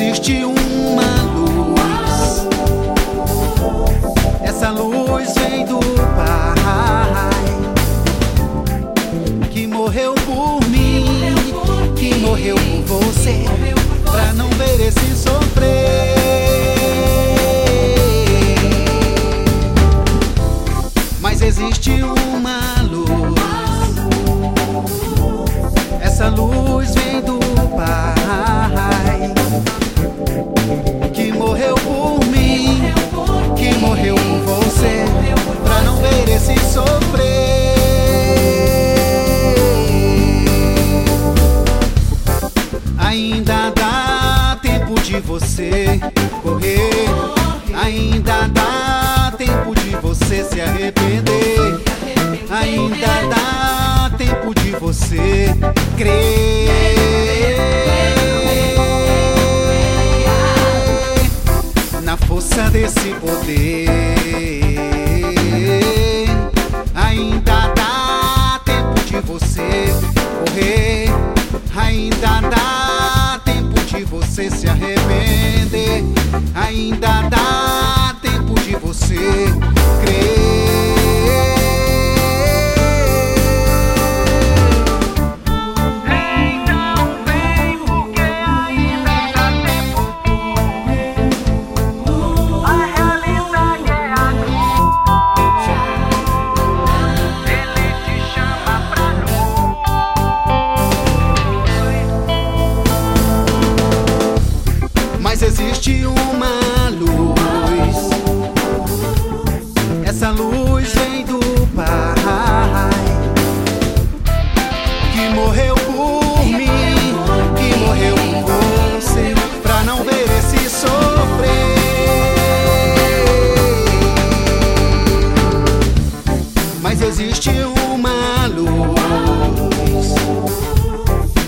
existe uma luz. Essa luz vem do Pai que morreu por mim, que morreu por você, pra não ver esse sofrer. Mas existe uma você correr, ainda dá tempo de você se arrepender, ainda dá tempo de você crer na força desse poder. Ainda Essa luz vem do Pai que morreu por mim, que morreu por você, pra não ver esse sofrer. Mas existe uma luz.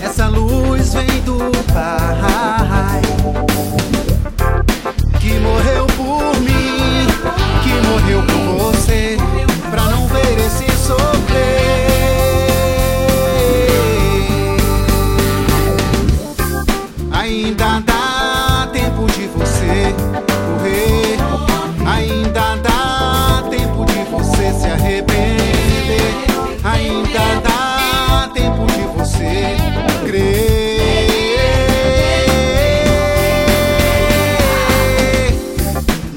Essa luz vem do Pai correr, ainda dá tempo de você se arrepender, ainda dá tempo de você crer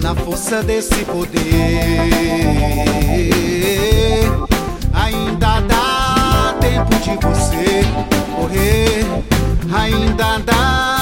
na força desse poder. Ainda dá tempo de você correr, ainda dá